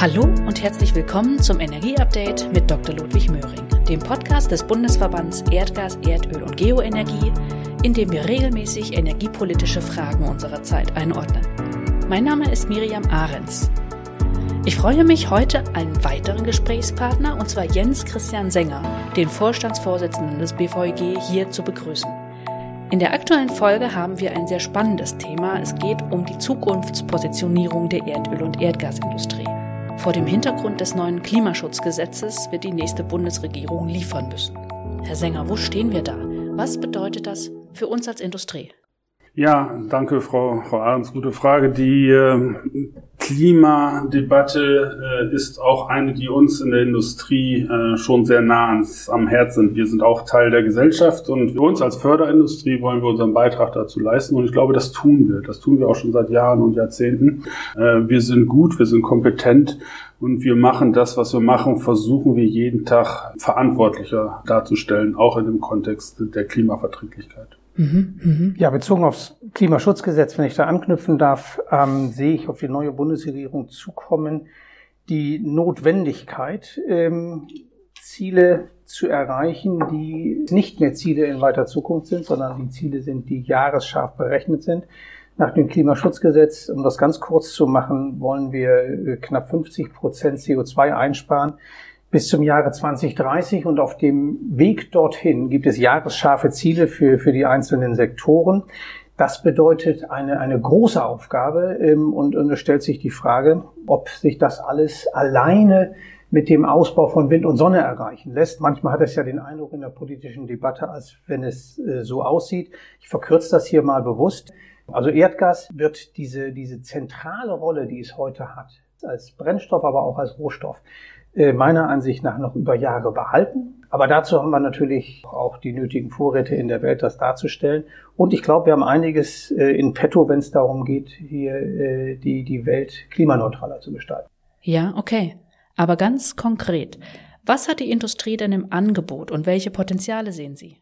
Hallo und herzlich willkommen zum Energieupdate mit Dr. Ludwig Möhring, dem Podcast des Bundesverbands Erdgas, Erdöl und Geoenergie, in dem wir regelmäßig energiepolitische Fragen unserer Zeit einordnen. Mein Name ist Miriam Ahrens. Ich freue mich, heute einen weiteren Gesprächspartner, und zwar Jens Christian Sänger, den Vorstandsvorsitzenden des BVG, hier zu begrüßen. In der aktuellen Folge haben wir ein sehr spannendes Thema. Es geht um die Zukunftspositionierung der Erdöl- und Erdgasindustrie. Vor dem Hintergrund des neuen Klimaschutzgesetzes wird die nächste Bundesregierung liefern müssen. Herr Sänger, wo stehen wir da? Was bedeutet das für uns als Industrie? Ja, danke, Frau, Frau Ahrens. Gute Frage. Die äh, Klimadebatte äh, ist auch eine, die uns in der Industrie äh, schon sehr nah ans, am Herz sind. Wir sind auch Teil der Gesellschaft und für uns als Förderindustrie wollen wir unseren Beitrag dazu leisten. Und ich glaube, das tun wir. Das tun wir auch schon seit Jahren und Jahrzehnten. Äh, wir sind gut, wir sind kompetent und wir machen das, was wir machen, versuchen wir jeden Tag verantwortlicher darzustellen, auch in dem Kontext der Klimaverträglichkeit. Mhm, mhm. Ja, bezogen aufs Klimaschutzgesetz, wenn ich da anknüpfen darf, ähm, sehe ich auf die neue Bundesregierung zukommen, die Notwendigkeit, ähm, Ziele zu erreichen, die nicht mehr Ziele in weiter Zukunft sind, sondern die Ziele sind, die jahresscharf berechnet sind. Nach dem Klimaschutzgesetz, um das ganz kurz zu machen, wollen wir äh, knapp 50 Prozent CO2 einsparen bis zum Jahre 2030 und auf dem Weg dorthin gibt es jahresscharfe Ziele für, für die einzelnen Sektoren. Das bedeutet eine, eine große Aufgabe ähm, und, und es stellt sich die Frage, ob sich das alles alleine mit dem Ausbau von Wind und Sonne erreichen lässt. Manchmal hat es ja den Eindruck in der politischen Debatte, als wenn es äh, so aussieht. Ich verkürze das hier mal bewusst. Also Erdgas wird diese, diese zentrale Rolle, die es heute hat, als Brennstoff, aber auch als Rohstoff, meiner Ansicht nach noch über Jahre behalten. Aber dazu haben wir natürlich auch die nötigen Vorräte in der Welt, das darzustellen. Und ich glaube, wir haben einiges äh, in petto, wenn es darum geht, hier äh, die, die Welt klimaneutraler zu gestalten. Ja, okay. Aber ganz konkret, was hat die Industrie denn im Angebot und welche Potenziale sehen Sie?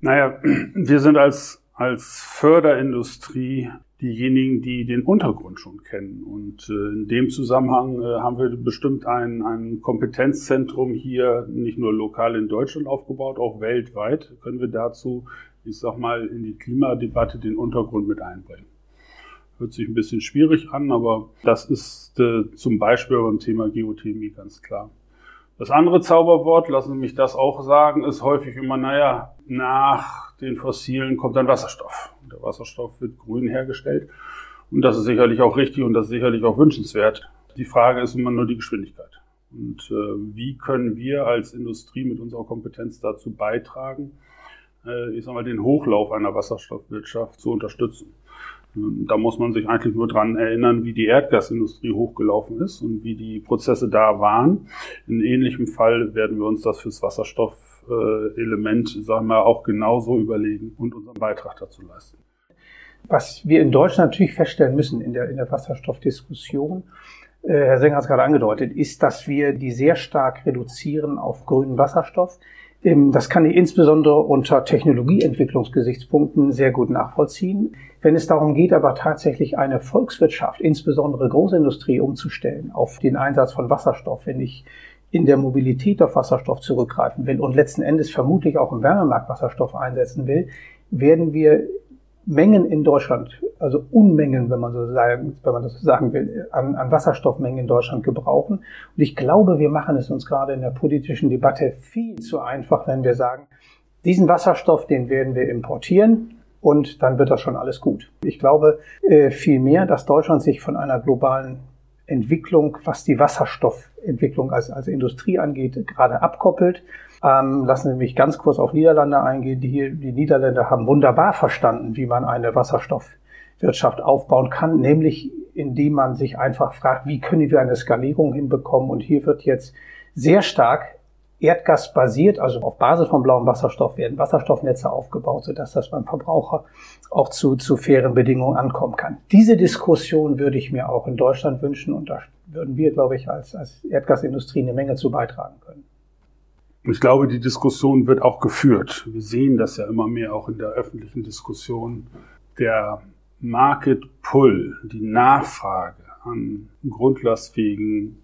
Naja, wir sind als, als Förderindustrie diejenigen, die den Untergrund schon kennen. Und äh, in dem Zusammenhang äh, haben wir bestimmt ein, ein Kompetenzzentrum hier nicht nur lokal in Deutschland aufgebaut, auch weltweit können wir dazu, ich sag mal, in die Klimadebatte den Untergrund mit einbringen. Hört sich ein bisschen schwierig an, aber das ist äh, zum Beispiel beim Thema Geothermie ganz klar. Das andere Zauberwort, lassen Sie mich das auch sagen, ist häufig immer, naja, nach den Fossilen kommt dann Wasserstoff. Der Wasserstoff wird grün hergestellt. Und das ist sicherlich auch richtig und das ist sicherlich auch wünschenswert. Die Frage ist immer nur die Geschwindigkeit. Und äh, wie können wir als Industrie mit unserer Kompetenz dazu beitragen, äh, ich sag mal, den Hochlauf einer Wasserstoffwirtschaft zu unterstützen? Da muss man sich eigentlich nur dran erinnern, wie die Erdgasindustrie hochgelaufen ist und wie die Prozesse da waren. In ähnlichem Fall werden wir uns das fürs Wasserstoffelement, sagen wir, auch genauso überlegen und unseren Beitrag dazu leisten. Was wir in Deutschland natürlich feststellen müssen in der, in der Wasserstoffdiskussion, äh, Herr Sänger hat es gerade angedeutet, ist, dass wir die sehr stark reduzieren auf grünen Wasserstoff. Das kann ich insbesondere unter Technologieentwicklungsgesichtspunkten sehr gut nachvollziehen. Wenn es darum geht, aber tatsächlich eine Volkswirtschaft, insbesondere Großindustrie, umzustellen auf den Einsatz von Wasserstoff, wenn ich in der Mobilität auf Wasserstoff zurückgreifen will und letzten Endes vermutlich auch im Wärmemarkt Wasserstoff einsetzen will, werden wir Mengen in Deutschland, also Unmengen, wenn man so sagen, wenn man das sagen will, an, an Wasserstoffmengen in Deutschland gebrauchen. Und ich glaube, wir machen es uns gerade in der politischen Debatte viel zu einfach, wenn wir sagen, diesen Wasserstoff, den werden wir importieren und dann wird das schon alles gut. Ich glaube äh, vielmehr, dass Deutschland sich von einer globalen Entwicklung, was die Wasserstoffentwicklung als, als Industrie angeht, gerade abkoppelt. Ähm, lassen Sie mich ganz kurz auf Niederlande eingehen. Die, die Niederländer haben wunderbar verstanden, wie man eine Wasserstoffwirtschaft aufbauen kann, nämlich indem man sich einfach fragt, wie können wir eine Skalierung hinbekommen. Und hier wird jetzt sehr stark Erdgas basiert, also auf Basis von blauem Wasserstoff werden Wasserstoffnetze aufgebaut, sodass das beim Verbraucher auch zu, zu fairen Bedingungen ankommen kann. Diese Diskussion würde ich mir auch in Deutschland wünschen und da würden wir, glaube ich, als, als Erdgasindustrie eine Menge zu beitragen können. Ich glaube, die Diskussion wird auch geführt. Wir sehen das ja immer mehr auch in der öffentlichen Diskussion. Der Market Pull, die Nachfrage an grundlastfähigen,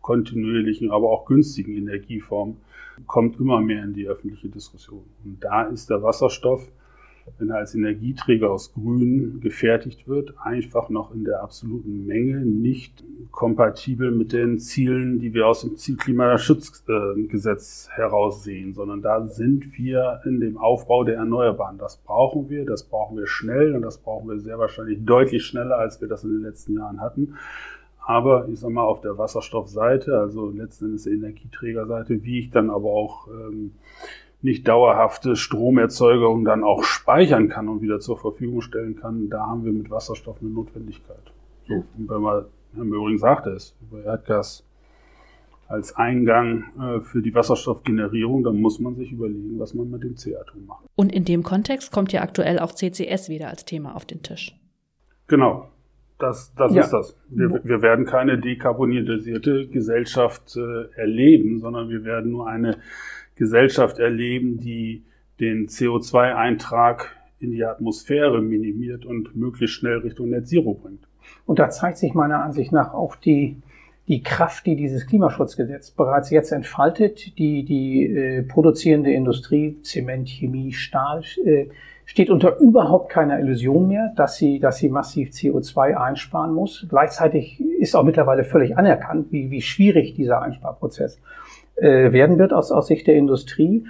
kontinuierlichen, aber auch günstigen Energieformen kommt immer mehr in die öffentliche Diskussion. Und da ist der Wasserstoff wenn er als Energieträger aus Grün gefertigt wird, einfach noch in der absoluten Menge nicht kompatibel mit den Zielen, die wir aus dem Zielklimaschutzgesetz heraussehen, sondern da sind wir in dem Aufbau der Erneuerbaren. Das brauchen wir, das brauchen wir schnell und das brauchen wir sehr wahrscheinlich deutlich schneller, als wir das in den letzten Jahren hatten. Aber ich sag mal, auf der Wasserstoffseite, also letzten Endes der Energieträgerseite, wie ich dann aber auch ähm, nicht dauerhafte Stromerzeugung dann auch speichern kann und wieder zur Verfügung stellen kann, da haben wir mit Wasserstoff eine Notwendigkeit. So, und wenn man, Herr Möhring sagte es, über Erdgas als Eingang äh, für die Wasserstoffgenerierung, dann muss man sich überlegen, was man mit dem C-Atom macht. Und in dem Kontext kommt ja aktuell auch CCS wieder als Thema auf den Tisch. Genau. Das, das ja. ist das. Wir, wir werden keine dekarbonisierte Gesellschaft äh, erleben, sondern wir werden nur eine Gesellschaft erleben, die den CO2-Eintrag in die Atmosphäre minimiert und möglichst schnell Richtung Net Zero bringt. Und da zeigt sich meiner Ansicht nach auch die, die Kraft, die dieses Klimaschutzgesetz bereits jetzt entfaltet. Die, die äh, produzierende Industrie, Zement, Chemie, Stahl, äh, steht unter überhaupt keiner Illusion mehr, dass sie, dass sie massiv CO2 einsparen muss. Gleichzeitig ist auch mittlerweile völlig anerkannt, wie, wie schwierig dieser Einsparprozess äh, werden wird aus, aus Sicht der Industrie.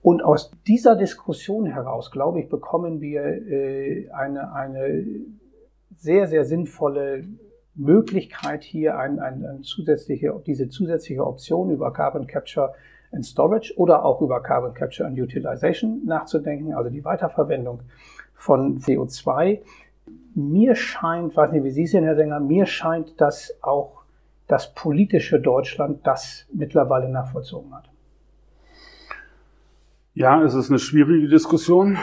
Und aus dieser Diskussion heraus, glaube ich, bekommen wir äh, eine, eine sehr, sehr sinnvolle Möglichkeit hier ein, ein, ein zusätzliche, diese zusätzliche Option über Carbon Capture and Storage oder auch über Carbon Capture and Utilization nachzudenken, also die Weiterverwendung von CO2. Mir scheint, weiß nicht, wie Sie sehen, Herr Sänger, mir scheint, dass auch das politische Deutschland das mittlerweile nachvollzogen hat? Ja, es ist eine schwierige Diskussion,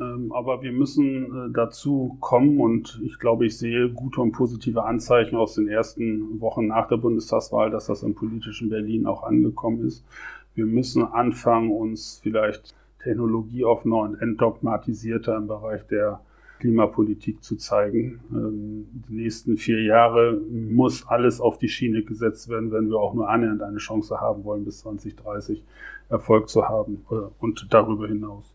ähm, aber wir müssen äh, dazu kommen und ich glaube, ich sehe gute und positive Anzeichen aus den ersten Wochen nach der Bundestagswahl, dass das im politischen Berlin auch angekommen ist. Wir müssen anfangen, uns vielleicht technologieoffener und entdogmatisierter im Bereich der Klimapolitik zu zeigen. Ähm, die nächsten vier Jahre muss alles auf die Schiene gesetzt werden, wenn wir auch nur annähernd eine Chance haben wollen, bis 2030 Erfolg zu haben äh, und darüber hinaus.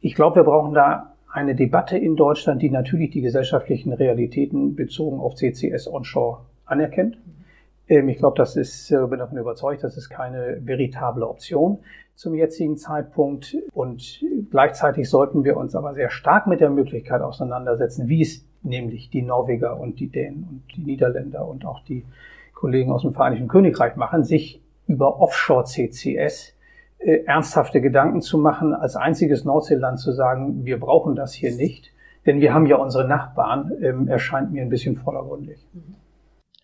Ich glaube, wir brauchen da eine Debatte in Deutschland, die natürlich die gesellschaftlichen Realitäten bezogen auf CCS Onshore anerkennt. Ähm, ich glaube, das ist, äh, bin davon überzeugt, das ist keine veritable Option zum jetzigen Zeitpunkt. Und gleichzeitig sollten wir uns aber sehr stark mit der Möglichkeit auseinandersetzen, wie es nämlich die Norweger und die Dänen und die Niederländer und auch die Kollegen aus dem Vereinigten Königreich machen, sich über Offshore-CCS äh, ernsthafte Gedanken zu machen, als einziges Nordseeland zu sagen, wir brauchen das hier nicht, denn wir haben ja unsere Nachbarn, ähm, erscheint mir ein bisschen vordergründig. Mhm.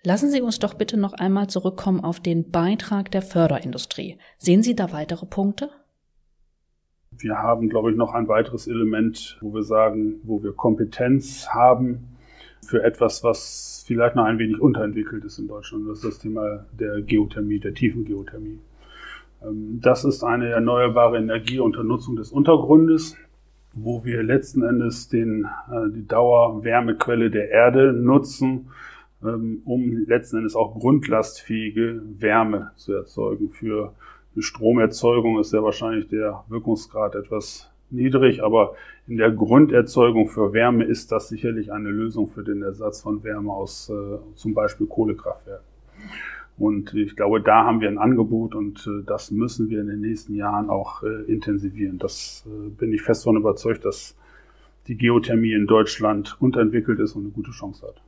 Lassen Sie uns doch bitte noch einmal zurückkommen auf den Beitrag der Förderindustrie. Sehen Sie da weitere Punkte? Wir haben, glaube ich, noch ein weiteres Element, wo wir sagen, wo wir Kompetenz haben für etwas, was vielleicht noch ein wenig unterentwickelt ist in Deutschland. Das ist das Thema der Geothermie, der tiefen Geothermie. Ähm, das ist eine erneuerbare Energie unter Nutzung des Untergrundes, wo wir letzten Endes den, äh, die Dauerwärmequelle der Erde nutzen, um letzten Endes auch grundlastfähige Wärme zu erzeugen. Für eine Stromerzeugung ist sehr wahrscheinlich der Wirkungsgrad etwas niedrig, aber in der Grunderzeugung für Wärme ist das sicherlich eine Lösung für den Ersatz von Wärme aus äh, zum Beispiel Kohlekraftwerken. Und ich glaube, da haben wir ein Angebot und äh, das müssen wir in den nächsten Jahren auch äh, intensivieren. Das äh, bin ich fest davon überzeugt, dass die Geothermie in Deutschland unterentwickelt ist und eine gute Chance hat.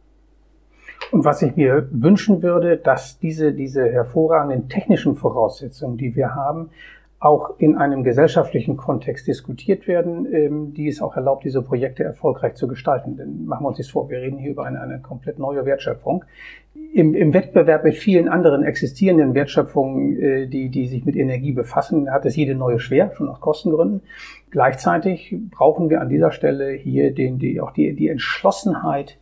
Und was ich mir wünschen würde, dass diese, diese hervorragenden technischen Voraussetzungen, die wir haben, auch in einem gesellschaftlichen Kontext diskutiert werden, ähm, die es auch erlaubt, diese Projekte erfolgreich zu gestalten. Denn machen wir uns das vor, wir reden hier über eine, eine komplett neue Wertschöpfung. Im, Im Wettbewerb mit vielen anderen existierenden Wertschöpfungen, äh, die, die sich mit Energie befassen, hat es jede neue schwer, schon aus Kostengründen. Gleichzeitig brauchen wir an dieser Stelle hier den, die, auch die, die Entschlossenheit,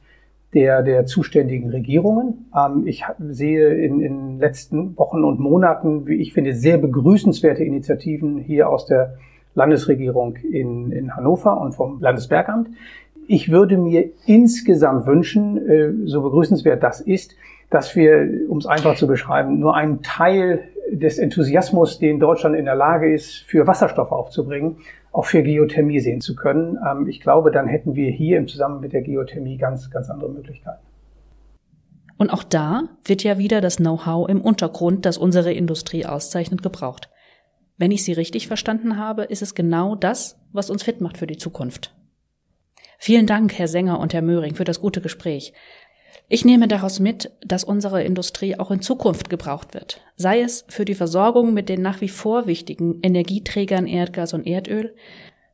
der, der zuständigen Regierungen. Ähm, ich sehe in, in den letzten Wochen und Monaten, wie ich finde, sehr begrüßenswerte Initiativen hier aus der Landesregierung in, in Hannover und vom Landesbergamt. ich würde mir insgesamt wünschen, äh, so begrüßenswert das ist, dass wir, um es einfach zu beschreiben, nur einen Teil des Enthusiasmus, den Deutschland in der Lage ist, für Wasserstoff aufzubringen, auch für Geothermie sehen zu können. Ähm, ich glaube, dann hätten wir hier im Zusammenhang mit der Geothermie ganz, ganz andere Möglichkeiten. Und auch da wird ja wieder das Know-how im Untergrund, das unsere Industrie auszeichnet, gebraucht. Wenn ich Sie richtig verstanden habe, ist es genau das, was uns fit macht für die Zukunft. Vielen Dank, Herr Sänger und Herr Möhring, für das gute Gespräch. Ich nehme daraus mit, dass unsere Industrie auch in Zukunft gebraucht wird, sei es für die Versorgung mit den nach wie vor wichtigen Energieträgern Erdgas und Erdöl,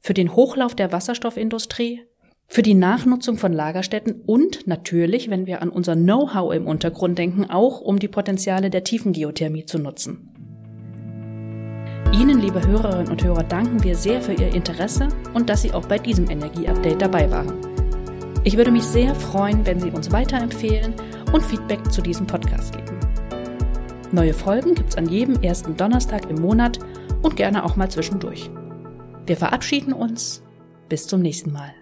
für den Hochlauf der Wasserstoffindustrie, für die Nachnutzung von Lagerstätten und natürlich, wenn wir an unser Know-how im Untergrund denken, auch um die Potenziale der Tiefengeothermie zu nutzen. Ihnen, liebe Hörerinnen und Hörer, danken wir sehr für Ihr Interesse und dass Sie auch bei diesem Energieupdate dabei waren. Ich würde mich sehr freuen, wenn Sie uns weiterempfehlen und Feedback zu diesem Podcast geben. Neue Folgen gibt's an jedem ersten Donnerstag im Monat und gerne auch mal zwischendurch. Wir verabschieden uns. Bis zum nächsten Mal.